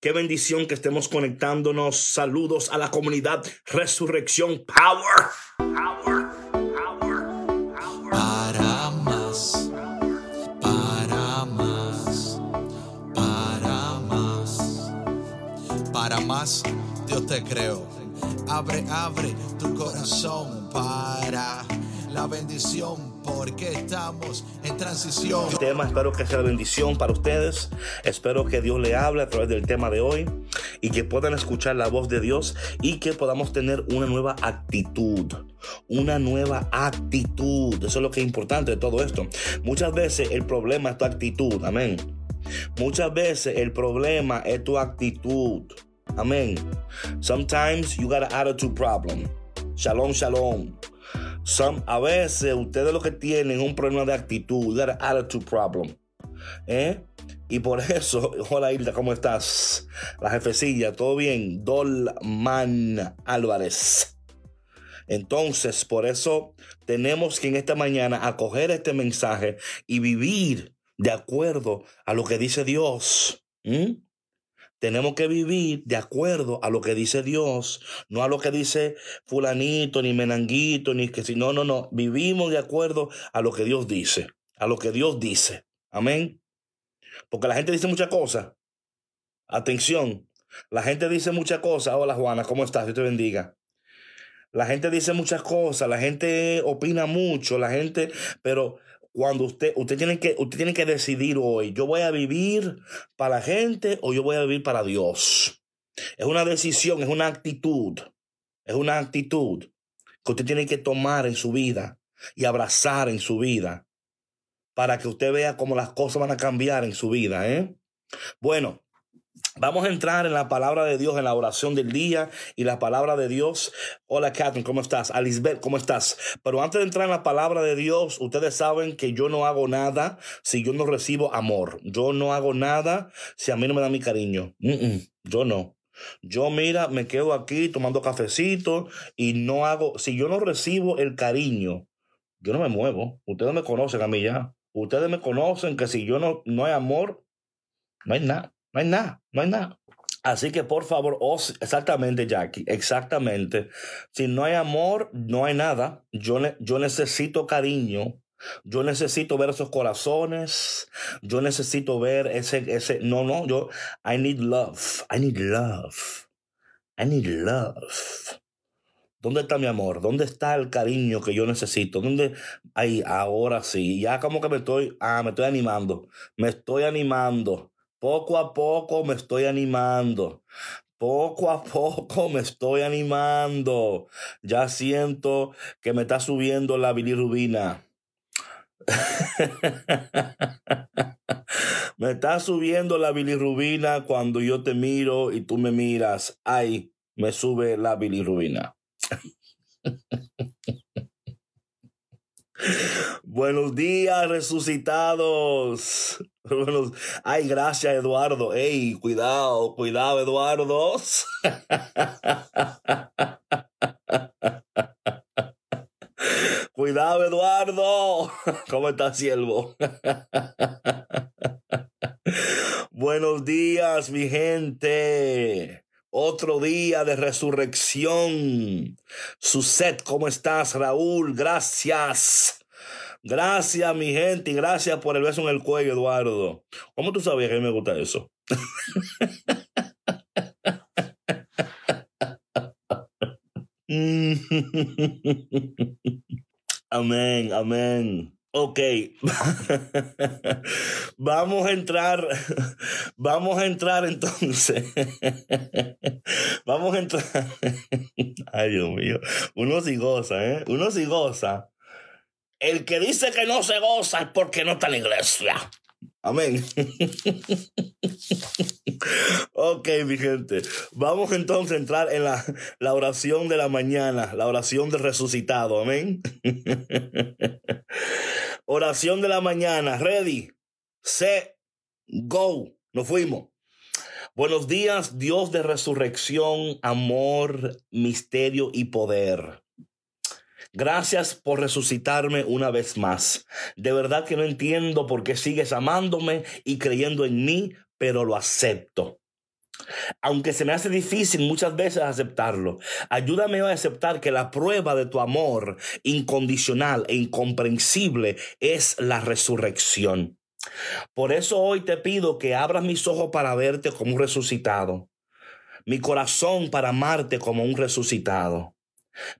Qué bendición que estemos conectándonos. Saludos a la comunidad Resurrección Power. Power. Power. Para más, para más, para más, para más, Dios te creo. Abre, abre tu corazón para la bendición, porque estamos en transición. El tema espero que sea bendición para ustedes. Espero que Dios le hable a través del tema de hoy y que puedan escuchar la voz de Dios y que podamos tener una nueva actitud. Una nueva actitud. Eso es lo que es importante de todo esto. Muchas veces el problema es tu actitud. Amén. Muchas veces el problema es tu actitud. Amén. Sometimes you got an attitude problem. Shalom, shalom. Some, a veces ustedes lo que tienen es un problema de actitud, that attitude problem. ¿Eh? Y por eso, hola Hilda, ¿cómo estás? La jefecilla, ¿todo bien? Dolman Álvarez. Entonces, por eso tenemos que en esta mañana acoger este mensaje y vivir de acuerdo a lo que dice Dios. ¿Mm? Tenemos que vivir de acuerdo a lo que dice Dios, no a lo que dice fulanito, ni menanguito, ni que si no, no, no. Vivimos de acuerdo a lo que Dios dice, a lo que Dios dice. Amén. Porque la gente dice muchas cosas. Atención, la gente dice muchas cosas. Hola Juana, ¿cómo estás? Dios te bendiga. La gente dice muchas cosas, la gente opina mucho, la gente, pero cuando usted, usted tiene que, usted tiene que decidir hoy, yo voy a vivir para la gente o yo voy a vivir para Dios. Es una decisión, es una actitud, es una actitud que usted tiene que tomar en su vida y abrazar en su vida para que usted vea cómo las cosas van a cambiar en su vida, ¿eh? Bueno, Vamos a entrar en la palabra de Dios, en la oración del día y la palabra de Dios. Hola Catherine, ¿cómo estás? Alisbeth, ¿cómo estás? Pero antes de entrar en la palabra de Dios, ustedes saben que yo no hago nada si yo no recibo amor. Yo no hago nada si a mí no me da mi cariño. yo no. Yo mira, me quedo aquí tomando cafecito y no hago, si yo no recibo el cariño, yo no me muevo. Ustedes me conocen a mí ya. Ustedes me conocen que si yo no, no hay amor, no hay nada. No hay nada, no hay nada. Así que por favor, exactamente Jackie, exactamente. Si no hay amor, no hay nada. Yo, yo necesito cariño. Yo necesito ver esos corazones. Yo necesito ver ese, ese, no, no, yo, I need love. I need love. I need love. ¿Dónde está mi amor? ¿Dónde está el cariño que yo necesito? ¿Dónde? Ay, ahora sí. Ya como que me estoy, ah, me estoy animando. Me estoy animando. Poco a poco me estoy animando. Poco a poco me estoy animando. Ya siento que me está subiendo la bilirrubina. me está subiendo la bilirrubina cuando yo te miro y tú me miras. Ay, me sube la bilirrubina. Buenos días, resucitados. Ay, gracias, Eduardo. Ey, cuidado, cuidado, Eduardo. cuidado, Eduardo. ¿Cómo estás, siervo? Buenos días, mi gente. Otro día de resurrección. Suset, ¿cómo estás, Raúl? Gracias. Gracias, mi gente, y gracias por el beso en el cuello, Eduardo. ¿Cómo tú sabías que a mí me gusta eso? amén, amén. Ok, vamos a entrar, vamos a entrar entonces, vamos a entrar, ay Dios mío, uno sí goza, ¿eh? Uno sí goza. El que dice que no se goza es porque no está en la iglesia. Amén. ok, mi gente. Vamos entonces a entrar en la, la, oración de la mañana, la oración del resucitado. Amén. oración de la mañana. Ready, set, go. Nos fuimos. Buenos días, Dios de resurrección, amor, misterio y poder. Gracias por resucitarme una vez más. De verdad que no entiendo por qué sigues amándome y creyendo en mí, pero lo acepto. aunque se me hace difícil muchas veces aceptarlo, ayúdame a aceptar que la prueba de tu amor incondicional e incomprensible es la resurrección. Por eso hoy te pido que abras mis ojos para verte como un resucitado, mi corazón para amarte como un resucitado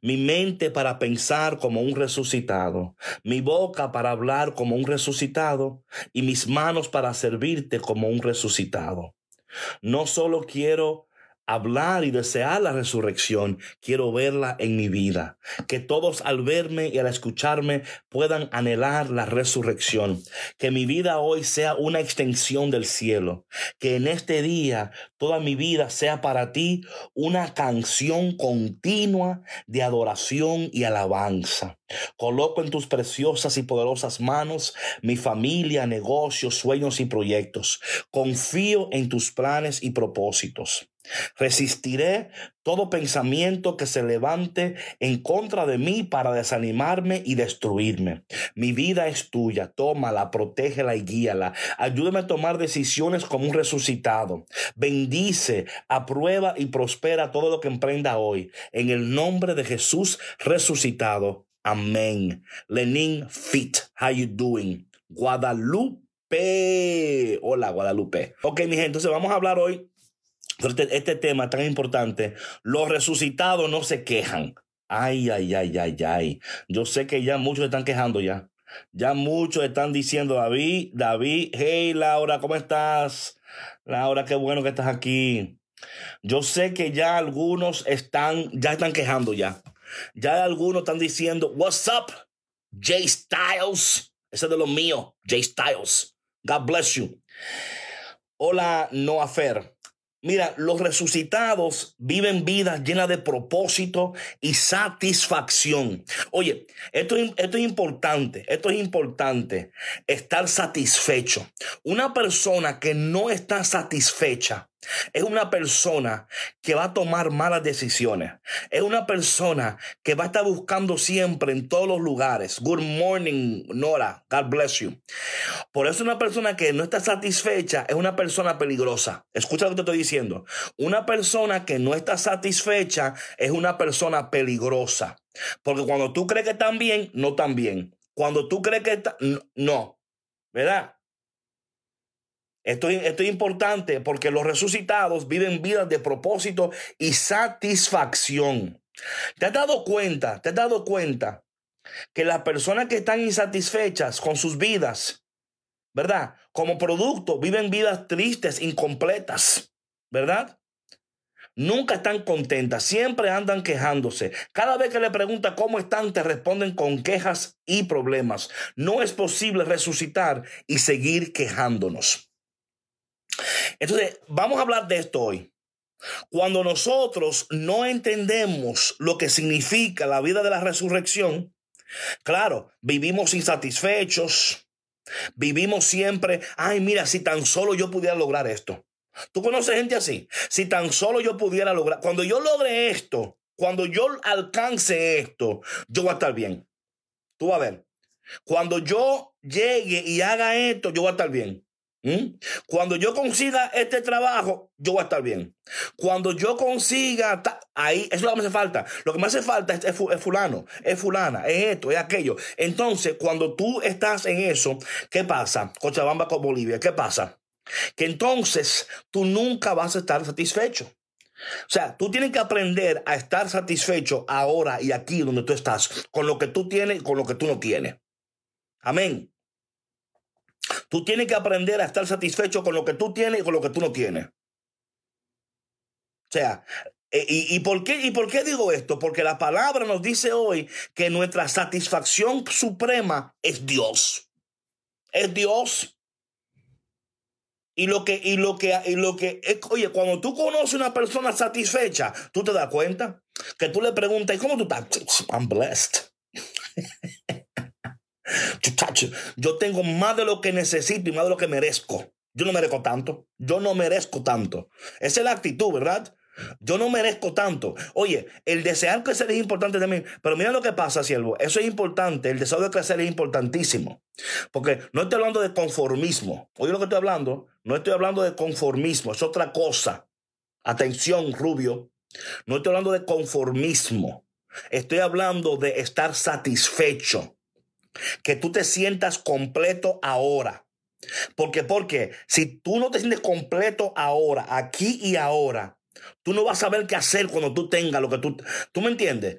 mi mente para pensar como un resucitado, mi boca para hablar como un resucitado y mis manos para servirte como un resucitado. No solo quiero hablar y desear la resurrección, quiero verla en mi vida. Que todos al verme y al escucharme puedan anhelar la resurrección. Que mi vida hoy sea una extensión del cielo. Que en este día toda mi vida sea para ti una canción continua de adoración y alabanza. Coloco en tus preciosas y poderosas manos mi familia, negocios, sueños y proyectos. Confío en tus planes y propósitos. Resistiré todo pensamiento que se levante en contra de mí para desanimarme y destruirme. Mi vida es tuya, tómala, protégela y guíala. Ayúdame a tomar decisiones como un resucitado. Bendice, aprueba y prospera todo lo que emprenda hoy. En el nombre de Jesús resucitado. Amén. Lenin Fit, how you doing? Guadalupe. Hola, Guadalupe. Ok, mi gente, entonces vamos a hablar hoy este, este tema tan importante, los resucitados no se quejan. Ay, ay, ay, ay, ay. Yo sé que ya muchos están quejando ya. Ya muchos están diciendo, David, David, hey Laura, ¿cómo estás? Laura, qué bueno que estás aquí. Yo sé que ya algunos están, ya están quejando ya. Ya algunos están diciendo, what's up, Jay Styles. Ese es de los míos, Jay Styles. God bless you. Hola, Noah Fer. Mira, los resucitados viven vidas llenas de propósito y satisfacción. Oye, esto, esto es importante, esto es importante, estar satisfecho. Una persona que no está satisfecha es una persona que va a tomar malas decisiones. Es una persona que va a estar buscando siempre en todos los lugares. Good morning, Nora. God bless you. Por eso una persona que no está satisfecha es una persona peligrosa. Escucha lo que te estoy diciendo. Una persona que no está satisfecha es una persona peligrosa. Porque cuando tú crees que están bien, no están bien. Cuando tú crees que están, no. ¿Verdad? Esto, es importante porque los resucitados viven vidas de propósito y satisfacción. ¿Te has dado cuenta? ¿Te has dado cuenta que las personas que están insatisfechas con sus vidas, ¿verdad? Como producto, viven vidas tristes, incompletas, ¿verdad? Nunca están contentas, siempre andan quejándose. Cada vez que le pregunta cómo están, te responden con quejas y problemas. No es posible resucitar y seguir quejándonos. Entonces, vamos a hablar de esto hoy. Cuando nosotros no entendemos lo que significa la vida de la resurrección, claro, vivimos insatisfechos, vivimos siempre, ay, mira, si tan solo yo pudiera lograr esto. ¿Tú conoces gente así? Si tan solo yo pudiera lograr, cuando yo logre esto, cuando yo alcance esto, yo voy a estar bien. Tú vas a ver. Cuando yo llegue y haga esto, yo voy a estar bien. ¿Mm? Cuando yo consiga este trabajo, yo voy a estar bien. Cuando yo consiga, ahí, eso es lo que me hace falta. Lo que me hace falta es, fulano, es fulana, es esto, es aquello. Entonces, cuando tú estás en eso, ¿qué pasa? Cochabamba con Bolivia, ¿qué pasa? Que entonces tú nunca vas a estar satisfecho. O sea, tú tienes que aprender a estar satisfecho ahora y aquí donde tú estás, con lo que tú tienes y con lo que tú no tienes. Amén. Tú tienes que aprender a estar satisfecho con lo que tú tienes y con lo que tú no tienes. O sea, eh, ¿y, por qué, ¿y por qué digo esto? Porque la palabra nos dice hoy que nuestra satisfacción suprema es Dios. Es Dios. Y lo que, y lo que, y lo que, oye, cuando tú conoces una persona satisfecha, tú te das cuenta que tú le preguntas, ¿cómo tú estás? I'm blessed. Yo tengo más de lo que necesito y más de lo que merezco. Yo no merezco tanto. Yo no merezco tanto. Esa es la actitud, ¿verdad? Yo no merezco tanto. Oye, el desear crecer es importante también. Pero mira lo que pasa, siervo. Eso es importante. El deseo de crecer es importantísimo. Porque no estoy hablando de conformismo. Oye lo que estoy hablando. No estoy hablando de conformismo. Es otra cosa. Atención, Rubio. No estoy hablando de conformismo. Estoy hablando de estar satisfecho. Que tú te sientas completo ahora. Porque, porque si tú no te sientes completo ahora, aquí y ahora, tú no vas a saber qué hacer cuando tú tengas lo que tú... ¿Tú me entiendes?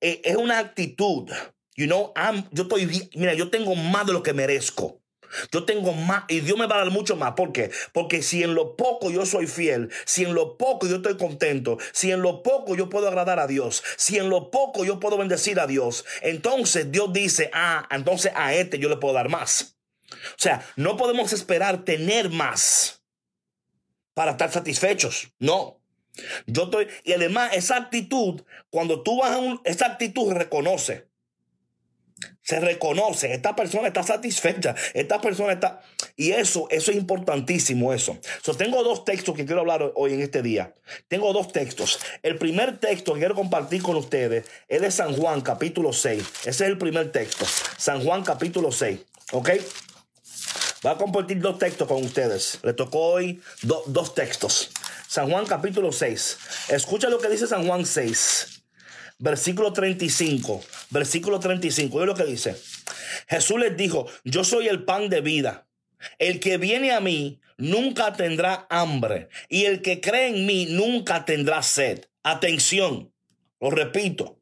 Eh, es una actitud. You know, yo estoy, mira, yo tengo más de lo que merezco. Yo tengo más y Dios me va a dar mucho más. ¿Por qué? Porque si en lo poco yo soy fiel, si en lo poco yo estoy contento, si en lo poco yo puedo agradar a Dios, si en lo poco yo puedo bendecir a Dios, entonces Dios dice, ah, entonces a este yo le puedo dar más. O sea, no podemos esperar tener más para estar satisfechos. No. Yo estoy, y además esa actitud, cuando tú vas a un, esa actitud reconoce se reconoce, esta persona está satisfecha, esta persona está... Y eso, eso es importantísimo, eso. So, tengo dos textos que quiero hablar hoy en este día. Tengo dos textos. El primer texto que quiero compartir con ustedes es de San Juan, capítulo 6. Ese es el primer texto. San Juan, capítulo 6. ¿Ok? Voy a compartir dos textos con ustedes. Le tocó hoy dos textos. San Juan, capítulo 6. Escucha lo que dice San Juan 6 versículo 35, versículo 35, es lo que dice. Jesús les dijo, yo soy el pan de vida. El que viene a mí nunca tendrá hambre y el que cree en mí nunca tendrá sed. Atención, lo repito,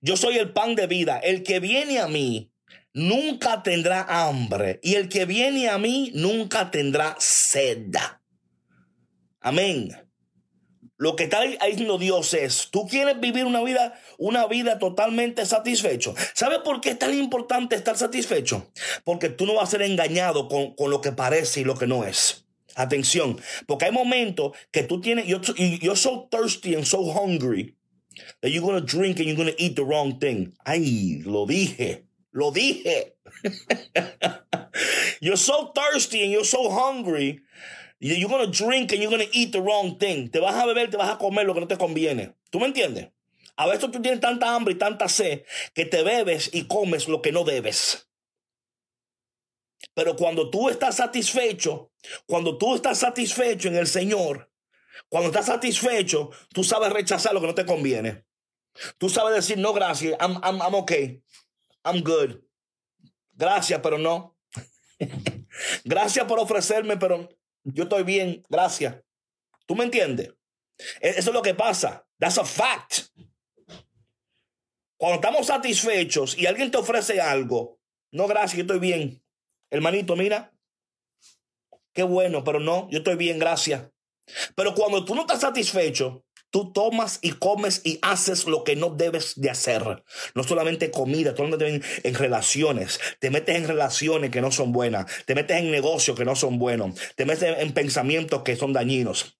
yo soy el pan de vida. El que viene a mí nunca tendrá hambre y el que viene a mí nunca tendrá sed. Amén. Lo que está diciendo Dios es, tú quieres vivir una vida, una vida totalmente satisfecho. ¿Sabes por qué es tan importante estar satisfecho? Porque tú no vas a ser engañado con, lo que parece y lo que no es. Atención, porque hay momentos que tú tienes, you're, you're so thirsty and so hungry that you're to drink and you're to eat the wrong thing. Ay, lo dije, lo dije. you're so thirsty and you're so hungry You're to drink and you're to eat the wrong thing. Te vas a beber, te vas a comer lo que no te conviene. ¿Tú me entiendes? A veces tú tienes tanta hambre y tanta sed que te bebes y comes lo que no debes. Pero cuando tú estás satisfecho, cuando tú estás satisfecho en el Señor, cuando estás satisfecho, tú sabes rechazar lo que no te conviene. Tú sabes decir, no, gracias, I'm okay, I'm good. Gracias, pero no. gracias por ofrecerme, pero yo estoy bien, gracias. ¿Tú me entiendes? E-, eso es lo que pasa. That's a fact. Cuando estamos satisfechos y alguien te ofrece algo, no, gracias, yo estoy bien. Hermanito, mira, qué bueno, pero no, yo estoy bien, gracias. Pero cuando tú no estás satisfecho, Tú tomas y comes y haces lo que no debes de hacer. No solamente comida, tú en, en relaciones. Te metes en relaciones que no son buenas. Te metes en negocios que no son buenos. Te metes en pensamientos que son dañinos.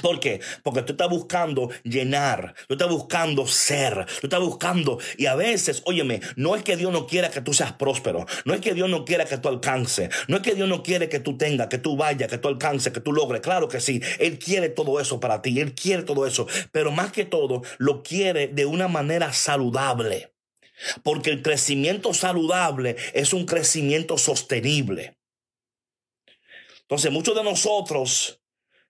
¿Por qué? Porque tú estás buscando llenar, tú estás buscando ser, tú estás buscando, y a veces, óyeme, no es que Dios no quiera que tú seas próspero, no es que Dios no quiera que tú alcances, no es que Dios no quiere que tú tengas, que tú vayas, que tú alcances, que tú logres, claro que sí, Él quiere todo eso para ti, Él quiere todo eso, pero más que todo, lo quiere de una manera saludable, porque el crecimiento saludable es un crecimiento sostenible. Entonces, muchos de nosotros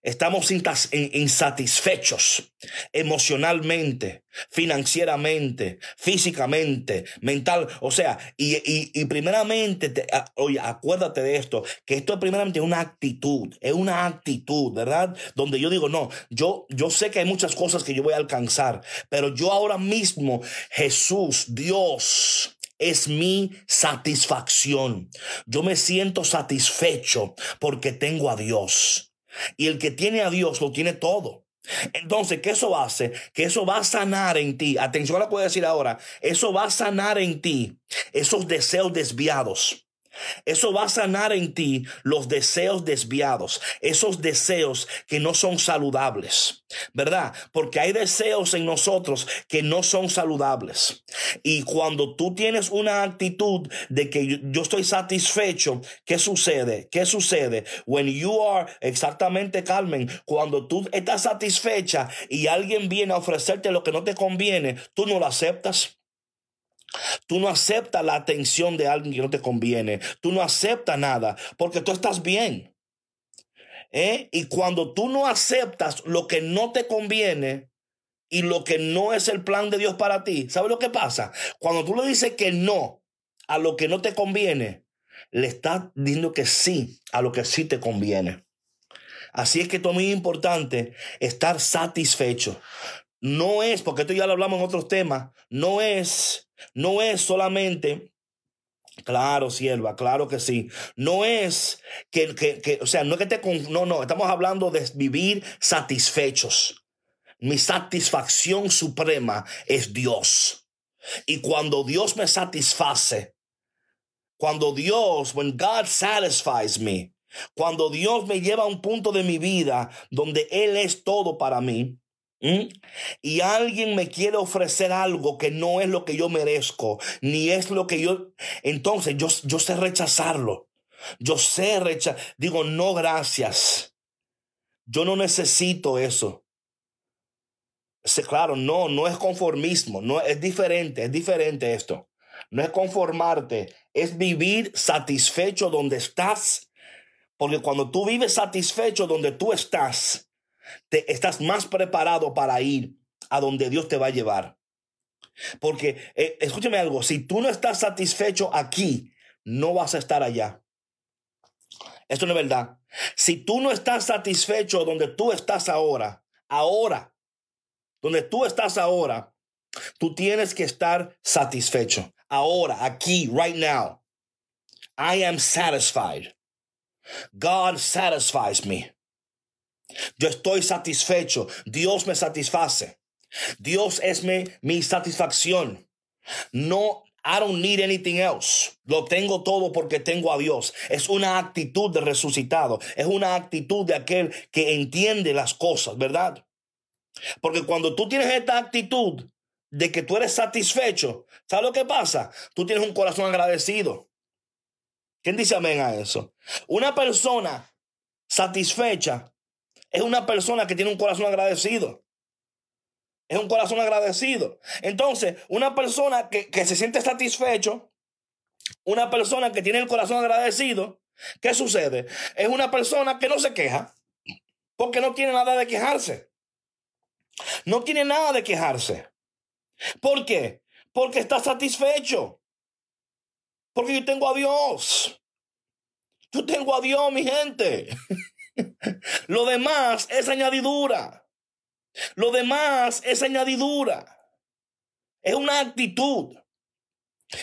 Estamos insatisfechos emocionalmente, financieramente, físicamente, mental. O sea, y, primeramente, oye, acuérdate de esto, que esto es primeramente una actitud, es una actitud, ¿verdad? Donde yo digo, no, yo, yo sé que hay muchas cosas que yo voy a alcanzar, pero yo ahora mismo, Jesús, Dios, es mi satisfacción. Yo me siento satisfecho porque tengo a Dios. Y el que tiene a Dios lo tiene todo. Entonces, ¿qué eso hace? Que eso va a sanar en ti. Atención a lo que decir ahora. Eso va a sanar en ti esos deseos desviados. Eso va a sanar en ti los deseos desviados, esos deseos que no son saludables, ¿verdad? Porque hay deseos en nosotros que no son saludables. Y cuando tú tienes una actitud de que yo, estoy satisfecho, ¿qué sucede? ¿Qué sucede? When you are, exactamente Carmen, cuando tú estás satisfecha y alguien viene a ofrecerte lo que no te conviene, tú no lo aceptas. Tú no aceptas la atención de alguien que no te conviene. Tú no aceptas nada porque tú estás bien. ¿eh? Y cuando tú no aceptas lo que no te conviene y lo que no es el plan de Dios para ti, ¿sabes lo que pasa? Cuando tú le dices que no a lo que no te conviene, le estás diciendo que sí a lo que sí te conviene. Así es que esto es muy importante, estar satisfecho. No es, porque esto ya lo hablamos en otros temas, no es, no es solamente Claro, sierva, claro que sí. No es que, que, que, o sea, no es que te... No, no, estamos hablando de vivir satisfechos. Mi satisfacción suprema es Dios. Y cuando Dios me satisface, cuando Dios, when God satisfies me, cuando Dios me lleva a un punto de mi vida donde Él es todo para mí, y alguien me quiere ofrecer algo que no es lo que yo merezco, ni es lo que yo... Entonces yo, yo sé rechazarlo. Yo sé rechazar. Digo, no, gracias. Yo no necesito eso. Sí, claro, no, no es conformismo, no es diferente, es diferente esto. No es conformarte, es vivir satisfecho donde estás. Porque cuando tú vives satisfecho donde tú estás, te, estás más preparado para ir a donde Dios te va a llevar. Porque, eh, escúchame algo, si tú no estás satisfecho aquí, no vas a estar allá. Esto no es verdad. Si tú no estás satisfecho donde tú estás ahora, ahora, donde tú estás ahora, tú tienes que estar satisfecho. Ahora, aquí, right now. I am satisfied. God satisfies me. Yo estoy satisfecho. Dios me satisface. Dios es mi, mi satisfacción. No, I don't need anything else. Lo tengo todo porque tengo a Dios. Es una actitud de resucitado. Es una actitud de aquel que entiende las cosas, ¿verdad? Porque cuando tú tienes esta actitud de que tú eres satisfecho, ¿sabes lo que pasa? Tú tienes un corazón agradecido. ¿Quién dice amén a eso? Una persona satisfecha es una persona que tiene un corazón agradecido. Es un corazón agradecido. Entonces, una persona que, que se siente satisfecho, una persona que tiene el corazón agradecido, ¿qué sucede? Es una persona que no se queja porque no tiene nada de quejarse. No tiene nada de quejarse. ¿Por qué? Porque está satisfecho. Porque yo tengo a Dios. Yo tengo a Dios, mi gente. Lo demás es añadidura. Lo demás es añadidura. Es una actitud.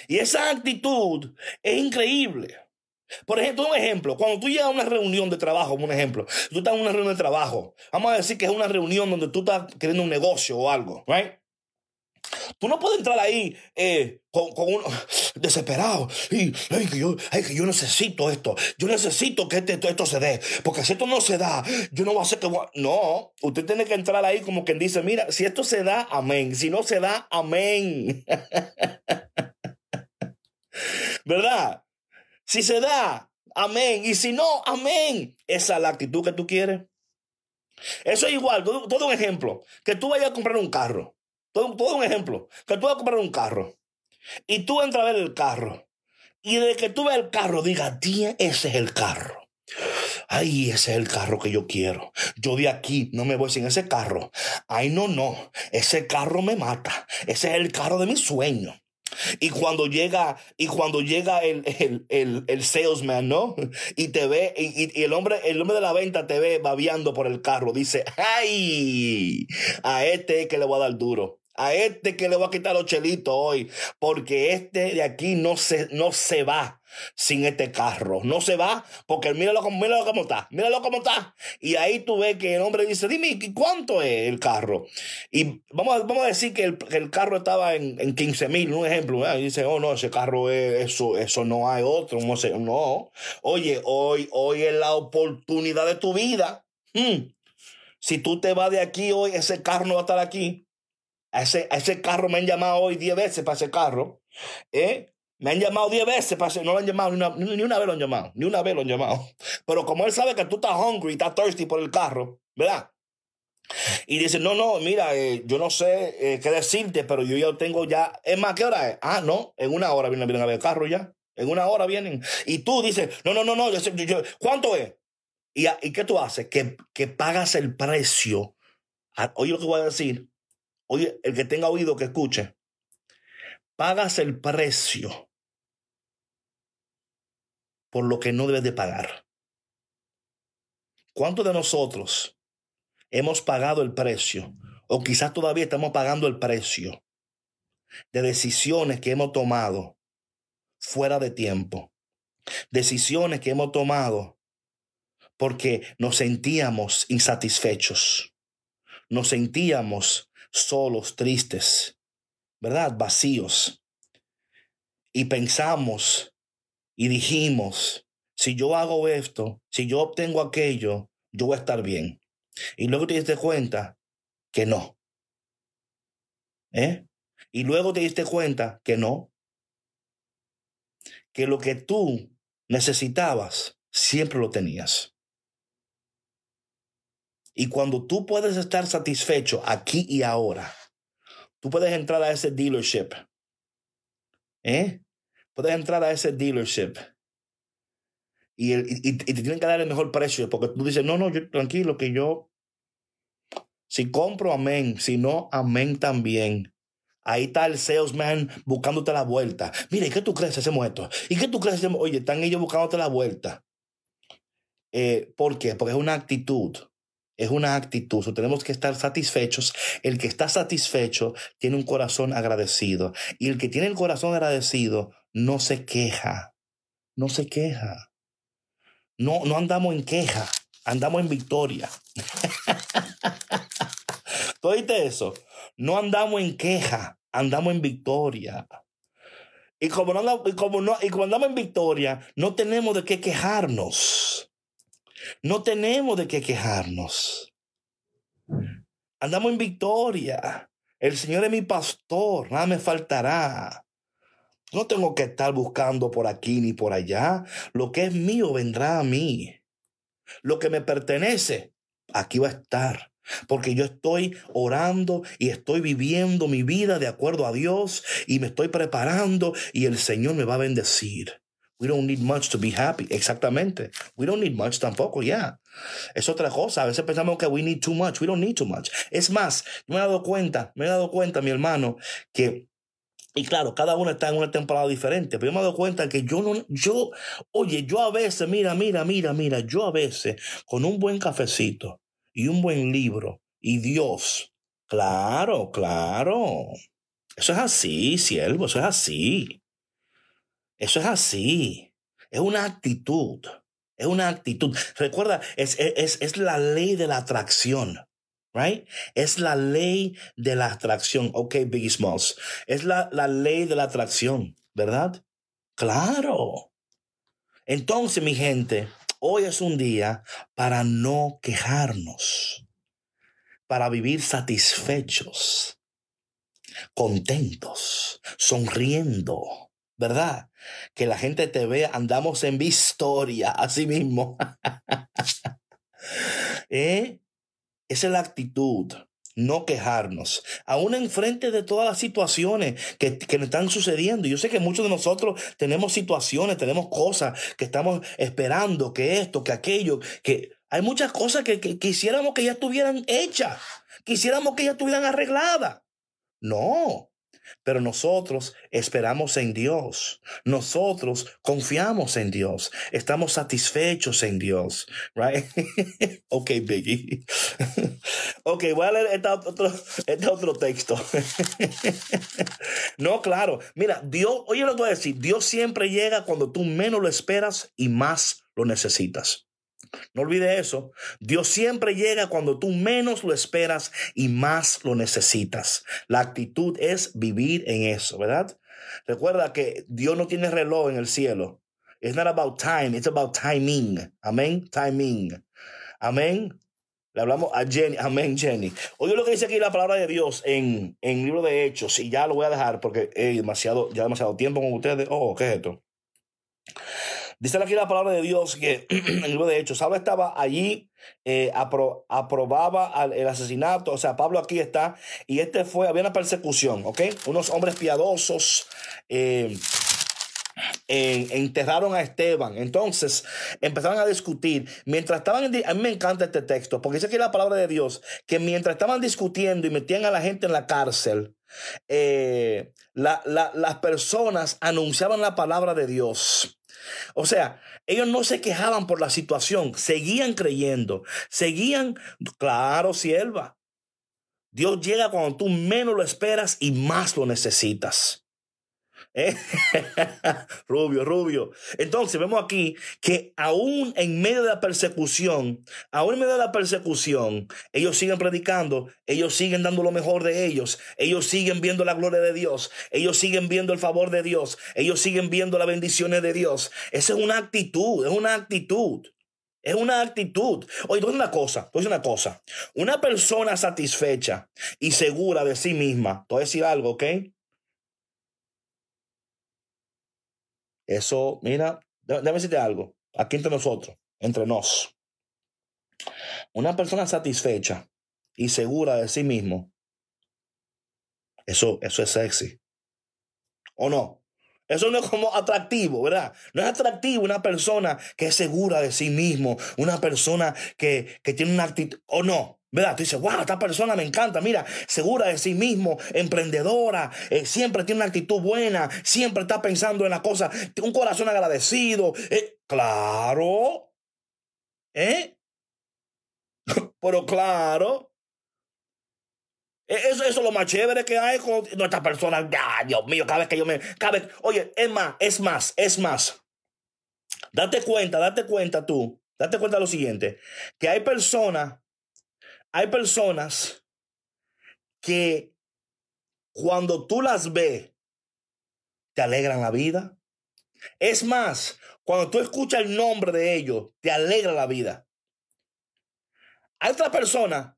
Y esa actitud es increíble. Por ejemplo, un ejemplo, cuando tú llegas a una reunión de trabajo, un ejemplo, tú estás en una reunión de trabajo, vamos a decir que es una reunión donde tú estás queriendo un negocio o algo, right? Tú no puedes entrar ahí eh, con, con un desesperado. Y, ay, que yo, que yo necesito esto. Yo necesito que este, esto, se dé. Porque si esto no se da, yo no voy a hacer que... No, usted tiene que entrar ahí como quien dice, mira, si esto se da, amén. Si no se da, amén. ¿Verdad? Si se da, amén. Y si no, amén. Esa es la actitud que tú quieres. Eso es igual, todo un ejemplo. Que tú vayas a comprar un carro. Todo, un ejemplo. Que tú vas a comprar un carro. Y tú entras a ver el carro. Y de que tú veas el carro, diga, tía, ese es el carro. Ay, ese es el carro que yo quiero. Yo de aquí no me voy sin ese carro. Ay, no, no. Ese carro me mata. Ese es el carro de mi sueño. Y cuando llega, y cuando llega el, el, el, salesman, ¿no? Y te ve, y, y, el hombre, el hombre de la venta te ve babeando por el carro. Dice, ay, a este es que le voy a dar duro a este que le voy a quitar los chelitos hoy, porque este de aquí no se, no se va sin este carro. No se va, porque míralo, míralo cómo está, míralo cómo está. Y ahí tú ves que el hombre dice, dime, ¿cuánto es el carro? Y vamos a, vamos a decir que el, carro estaba en, en 15 mil, un ejemplo. Y dice, oh no, ese carro es, eso, eso no hay otro. No, no. Oye, hoy, hoy es la oportunidad de tu vida. Hmm. Si tú te vas de aquí hoy, ese carro no va a estar aquí. A ese, ese carro me han llamado hoy 10 veces para ese carro. ¿eh? Me han llamado 10 veces para ese, no lo han llamado, ni una, ni una vez lo han llamado, ni una vez lo han llamado. Pero como él sabe que tú estás hungry, estás thirsty por el carro, ¿verdad? Y dice, no, no, mira, eh, yo no sé eh, qué decirte, pero yo ya tengo ya. Es más, ¿qué hora es? Ah, no, en una hora vienen, a ver el carro ya. En una hora vienen. Y tú dices, no, no, no, no, yo, yo, ¿cuánto es? ¿Y, ¿Y qué tú haces? Que, que pagas el precio. Oye lo que voy a decir. Oye, el que tenga oído que escuche. Pagas el precio por lo que no debes de pagar. ¿Cuántos de nosotros hemos pagado el precio o quizás todavía estamos pagando el precio de decisiones que hemos tomado fuera de tiempo? Decisiones que hemos tomado porque nos sentíamos insatisfechos, nos sentíamos solos, tristes, ¿verdad? Vacíos. Y pensamos y dijimos, si yo hago esto, si yo obtengo aquello, yo voy a estar bien. Y luego te diste cuenta que no. ¿Eh? Y luego te diste cuenta que no. Que lo que tú necesitabas, siempre lo tenías. Y cuando tú puedes estar satisfecho aquí y ahora, tú puedes entrar a ese dealership. ¿Eh? puedes entrar a ese dealership y, y, te tienen que dar el mejor precio porque tú dices, no, no, yo tranquilo, que yo, si compro, amén, si no, amén también. Ahí está el salesman buscándote la vuelta. Mira, ¿y qué tú crees? Hacemos esto. ¿Y qué tú crees? Oye, están ellos buscándote la vuelta. Eh, ¿Por qué? Porque es una actitud. Es una actitud. tenemos que estar satisfechos. El que está satisfecho tiene un corazón agradecido. Y el que tiene el corazón agradecido no se queja, no se queja. No, no andamos en queja, andamos en victoria. ¿Tú oíste eso? No andamos en queja, andamos en victoria. Y como, no, y, como no, y como andamos en victoria, no tenemos de qué quejarnos. No tenemos de qué quejarnos. Andamos en victoria. El Señor es mi pastor, nada me faltará. No tengo que estar buscando por aquí ni por allá. Lo que es mío vendrá a mí. Lo que me pertenece, aquí va a estar. Porque yo estoy orando y estoy viviendo mi vida de acuerdo a Dios y me estoy preparando y el Señor me va a bendecir. We don't need much to be happy. Exactamente. We don't need much tampoco, ya. Es otra cosa. A veces pensamos que we need too much. We don't need too much. Es más, me he dado cuenta, me he dado cuenta, mi hermano, que y claro, cada uno está en una temporada diferente, pero yo me dado cuenta que yo no, yo, oye, yo a veces, mira, mira, mira, mira, yo a veces con un buen cafecito y un buen libro y Dios, claro, claro, eso es así, siervo, eso es así, eso es así, es una actitud, es una actitud. Recuerda, es, es, es la ley de la atracción. Right? Es la ley de la atracción. Ok, Biggie Smalls. Es la, la ley de la atracción, ¿verdad? Claro. Entonces, mi gente, hoy es un día para no quejarnos, para vivir satisfechos, contentos, sonriendo, ¿verdad? Que la gente te vea, andamos en victoria, así mismo. ¿Eh? Esa es la actitud. No quejarnos, aún enfrente de todas las situaciones que, que nos están sucediendo. Yo sé que muchos de nosotros tenemos situaciones, tenemos cosas que estamos esperando, que esto, que aquello, que hay muchas cosas que, que quisiéramos que ya estuvieran hechas, quisiéramos que ya estuvieran arregladas. No, pero nosotros esperamos en Dios. Nosotros confiamos en Dios. Estamos satisfechos en Dios. Right? ok, Biggie. ok, voy a leer este otro, este otro texto. no, claro. Mira, Dios, oye lo que voy a decir. Dios siempre llega cuando tú menos lo esperas y más lo necesitas. No olvide eso. Dios siempre llega cuando tú menos lo esperas y más lo necesitas. La actitud es vivir en eso, ¿verdad? Recuerda que Dios no tiene reloj en el cielo. It's not about time, it's about timing. Amén, timing. Amén. Le hablamos a Jenny. Amén, Jenny. Oye lo que dice aquí la palabra de Dios en, en el libro de Hechos. Y ya lo voy a dejar porque hay demasiado, ya demasiado tiempo con ustedes. Oh, ¿qué es esto? Dice aquí la palabra de Dios que en el libro de Hechos, Pablo estaba allí, eh, aprobaba el asesinato, o sea, Pablo aquí está, y este fue, había una persecución, ¿ok? Unos hombres piadosos, eh, enterraron a Esteban. Entonces empezaron a discutir. Mientras estaban, a mí me encanta este texto, porque dice que la palabra de Dios, que mientras estaban discutiendo y metían a la gente en la cárcel, eh, las personas anunciaban la palabra de Dios. O sea, ellos no se quejaban por la situación, seguían creyendo, seguían, claro, sierva. Dios llega cuando tú menos lo esperas y más lo necesitas. ¿Eh? rubio, rubio. Entonces vemos aquí que aún en medio de la persecución, aún en medio de la persecución, ellos siguen predicando, ellos siguen dando lo mejor de ellos, ellos siguen viendo la gloria de Dios, ellos siguen viendo el favor de Dios, ellos siguen viendo las bendiciones de Dios. Esa es una actitud, es una actitud. Es una actitud. Oye, una cosa, una cosa. Una persona satisfecha y segura de sí misma, te voy a decir algo, ¿ok? Eso, mira, déjame decirte algo, aquí entre nosotros, entre nos. Una persona satisfecha y segura de sí mismo, eso, eso es sexy. ¿O no? Eso no es como atractivo, ¿verdad? No es atractivo una persona que es segura de sí mismo, una persona que, que tiene una actitud, ¿o no? ¿Verdad? Tú dices, wow, esta persona me encanta, mira, segura de sí mismo, emprendedora, eh, siempre tiene una actitud buena, siempre está pensando en la cosa, tiene un corazón agradecido. Eh, claro, ¿eh? Pero claro, e, eso, eso, es lo más chévere que hay con nuestra persona. Ya, Dios mío, cada vez que yo me. Cada vez, oye, es más, es más, es más. Date cuenta, date cuenta tú, date cuenta de lo siguiente: que hay personas hay personas que cuando tú las ves, te alegran la vida. Es más, cuando tú escuchas el nombre de ellos, te alegra la vida. Hay otra persona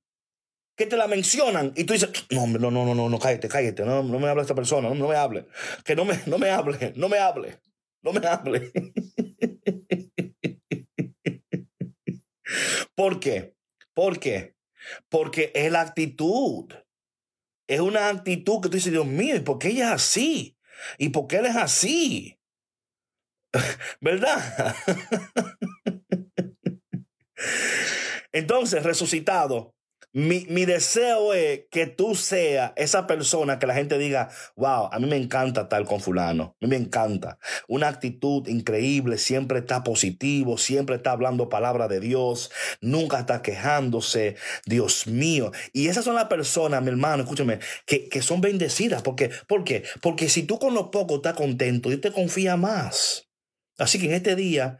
que te la mencionan y tú dices, no, no, no, no, no, no, cállate, cállate, no, no me hable esta persona, no, no me hable, que no me, no me hable, no me hable, no me hable. ¿Por qué? ¿Por qué? Porque es la actitud. Es una actitud que tú dices, Dios mío, ¿y por qué ella es así? ¿Y por qué él es así? ¿Verdad? Entonces, resucitado, mi, deseo es que tú seas esa persona que la gente diga, wow, a mí me encanta estar con fulano, a mí me encanta. Una actitud increíble, siempre está positivo, siempre está hablando palabra de Dios, nunca está quejándose, Dios mío. Y esas son las personas, mi hermano, escúchame, que, que son bendecidas. Porque, ¿Por qué? Porque si tú con lo poco estás contento, Dios te confía más. Así que en este día,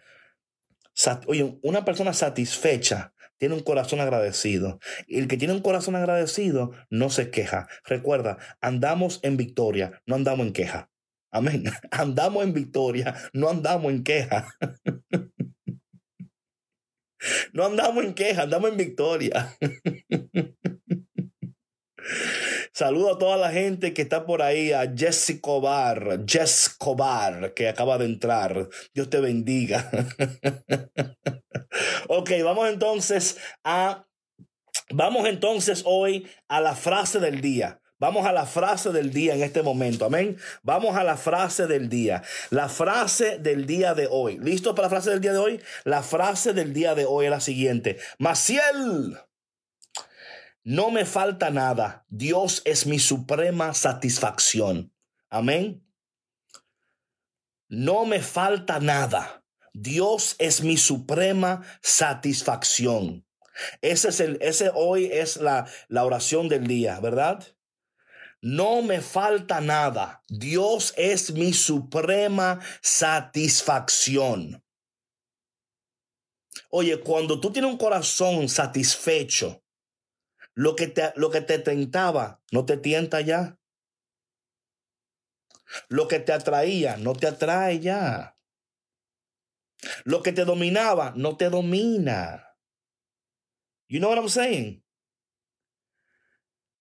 oye, una persona satisfecha tiene un corazón agradecido. Y el que tiene un corazón agradecido no se queja. Recuerda, andamos en victoria, no andamos en queja. Amén. Andamos en victoria, no andamos en queja. No andamos en queja, andamos en victoria. Saludo a toda la gente que está por ahí, a Jessica Bar, Jess Bar, que acaba de entrar. Dios te bendiga. ok, vamos entonces a, vamos entonces hoy a la frase del día. Vamos a la frase del día en este momento, amén. Vamos a la frase del día. La frase del día de hoy. ¿Listo para la frase del día de hoy? La frase del día de hoy es la siguiente. Maciel. No me falta nada. Dios es mi suprema satisfacción. Amén. No me falta nada. Dios es mi suprema satisfacción. Ese es el, ese hoy es la, la oración del día, ¿verdad? No me falta nada. Dios es mi suprema satisfacción. Oye, cuando tú tienes un corazón satisfecho, lo que te, lo que te tentaba no te tienta ya. Lo que te atraía no te atrae ya. Lo que te dominaba no te domina. You know what I'm saying?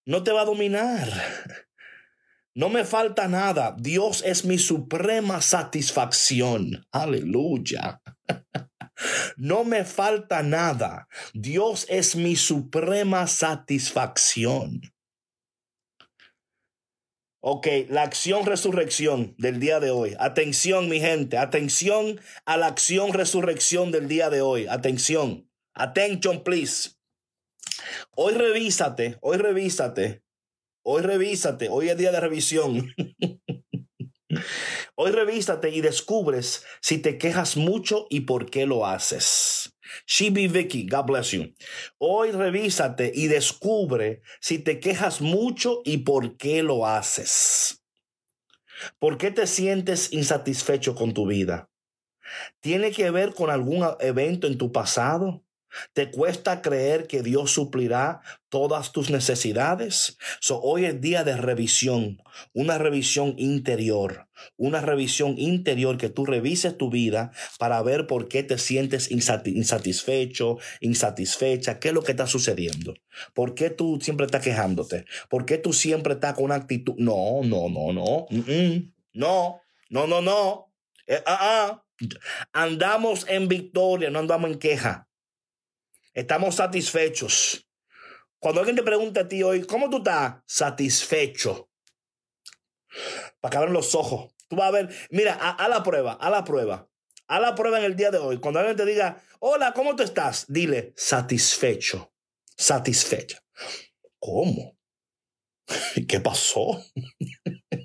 No te va a dominar. No me falta nada. Dios es mi suprema satisfacción. Aleluya. No me falta nada. Dios es mi suprema satisfacción. Ok, la acción resurrección del día de hoy. Atención, mi gente. Atención a la acción resurrección del día de hoy. Atención. Attention, please. Hoy revísate, hoy revísate, hoy revísate, hoy es día de revisión. hoy revísate y descubres si te quejas mucho y por qué lo haces. Shibi Vicky, God bless you. Hoy revísate y descubre si te quejas mucho y por qué lo haces. ¿Por qué te sientes insatisfecho con tu vida? ¿Tiene que ver con algún evento en tu pasado? ¿Te cuesta creer que Dios suplirá todas tus necesidades? So, hoy es día de revisión, una revisión interior, una revisión interior que tú revises tu vida para ver por qué te sientes insatisfecho, insatisfecha, qué es lo que está sucediendo. ¿Por qué tú siempre estás quejándote? ¿Por qué tú siempre estás con una actitud? No, no, no, no. No, no, no, no. Eh, ah, ah. Andamos en victoria, no andamos en queja. Estamos satisfechos. Cuando alguien te pregunta a ti hoy, ¿cómo tú estás? Satisfecho. Para que abran los ojos. Tú vas a ver, mira, a, la prueba, a la prueba. A la prueba en el día de hoy. Cuando alguien te diga, hola, ¿cómo tú estás? Dile, satisfecho. Satisfecho. ¿Cómo? ¿Qué pasó?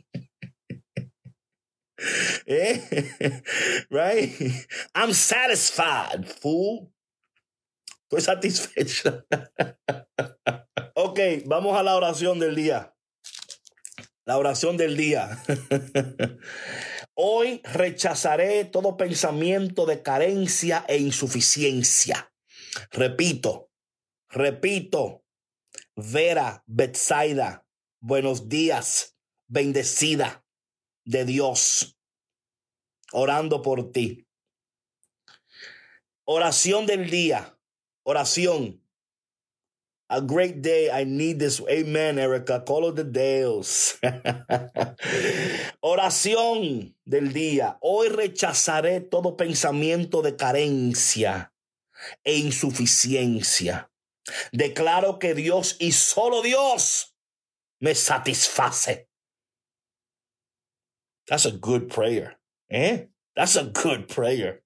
¿Eh? Right? I'm satisfied, fool. Estoy satisfecho. ok, vamos a la oración del día. La oración del día. Hoy rechazaré todo pensamiento de carencia e insuficiencia. Repito, repito. Vera, Betsaida, buenos días, bendecida de Dios, orando por ti. Oración del día. Oración. A great day. I need this. Amen, Erica. Call of the Dales. Oración del día. Hoy rechazaré todo pensamiento de carencia e insuficiencia. Declaro que Dios y solo Dios me satisface. That's a good prayer. Eh? That's a good prayer.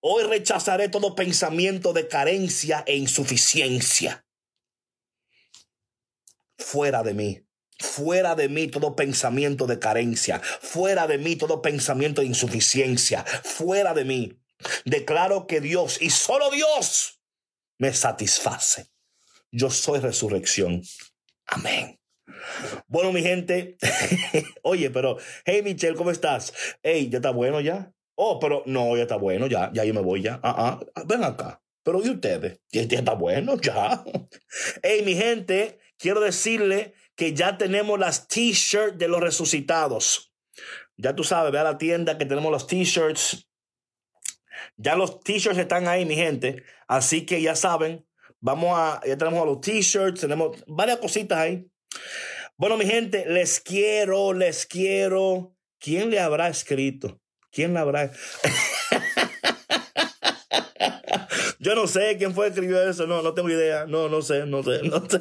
Hoy rechazaré todo pensamiento de carencia e insuficiencia. Fuera de mí. Fuera de mí todo pensamiento de carencia. Fuera de mí todo pensamiento de insuficiencia. Fuera de mí. Declaro que Dios y solo Dios me satisface. Yo soy resurrección. Amén. Bueno, mi gente. Oye, pero, hey Michelle, ¿cómo estás? Hey, ¿ya está bueno ya? Oh, pero no, ya está bueno, ya, ya yo me voy ya. Ah, ah, ven acá. Pero ¿y ustedes? Ya, está bueno, ya. Hey, mi gente, quiero decirle que ya tenemos las t-shirts de los resucitados. Ya tú sabes, ve a la tienda que tenemos los t-shirts. Ya los t-shirts están ahí, mi gente. Así que ya saben, vamos a, ya tenemos los t-shirts, tenemos varias cositas ahí. Bueno, mi gente, les quiero, les quiero. ¿Quién le habrá escrito? ¿Quién la habrá? Yo no sé quién fue que escribió eso, no, no tengo idea, no, no sé, no sé, no sé.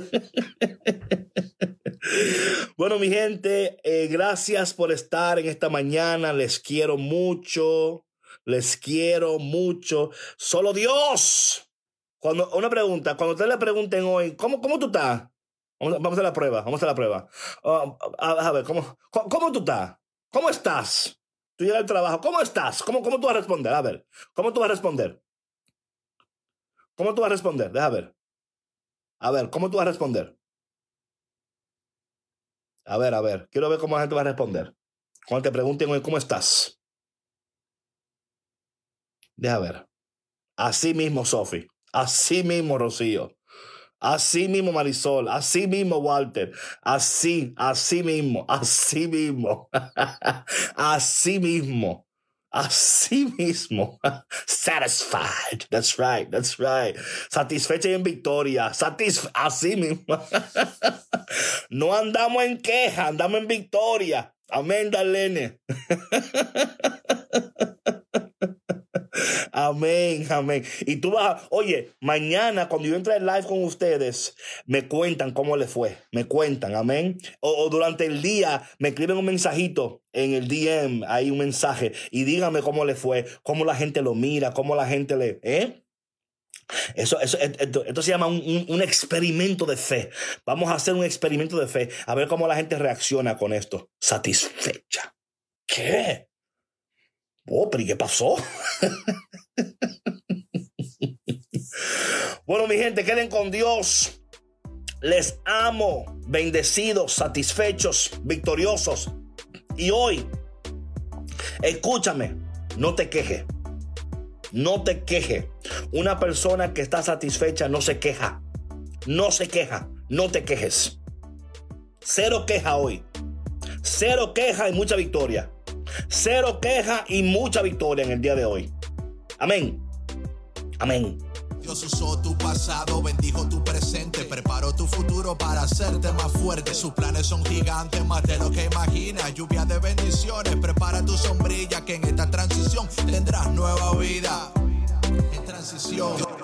bueno, mi gente, eh, gracias por estar en esta mañana, les quiero mucho, les quiero mucho. Solo Dios. Cuando, una pregunta, cuando ustedes le pregunten hoy, ¿cómo, cómo tú estás? Vamos, a la prueba, vamos a la prueba. Ah, a, ver, ¿cómo, ¿cómo tú estás? ¿Cómo estás? Tú llegas al trabajo, ¿cómo estás? ¿Cómo, ¿Cómo tú vas a responder? A ver, ¿cómo tú vas a responder? ¿Cómo tú vas a responder? Deja ver. A ver, ¿cómo tú vas a responder? A ver, a ver, quiero ver cómo la gente va a responder. Cuando te pregunten hoy, ¿cómo estás? Deja ver. Así mismo, Sofi. Así mismo, Rocío. Así mismo Marisol, así mismo Walter, así, así mismo, así mismo, así mismo, así mismo. Satisfied, that's right, that's right. Satisfecha y en victoria, satisf así mismo. no andamos en queja, andamos en victoria. Amén, Darlene. Amén, amén. Y tú vas, a, oye, mañana cuando yo entre en live con ustedes, me cuentan cómo le fue. Me cuentan, amén. O, durante el día me escriben un mensajito en el DM, hay un mensaje, y díganme cómo le fue, cómo la gente lo mira, cómo la gente le... ¿eh? Eso, eso, esto, se llama un, un, experimento de fe. Vamos a hacer un experimento de fe, a ver cómo la gente reacciona con esto. Satisfecha. ¿Qué? Oh, pero ¿y qué pasó? bueno, mi gente, queden con Dios. Les amo, bendecidos, satisfechos, victoriosos. Y hoy, escúchame, no te quejes. No te queje. Una persona que está satisfecha no se queja. No se queja. No te quejes. Cero queja hoy. Cero queja y mucha victoria. Cero queja y mucha victoria en el día de hoy. Amén. Amén. Dios usó tu pasado, bendijo tu presente, preparó tu futuro para hacerte más fuerte. Sus planes son gigantes, más de lo que imaginas. Lluvia de bendiciones, prepara tu sombrilla que en esta transición tendrás nueva vida. En transición.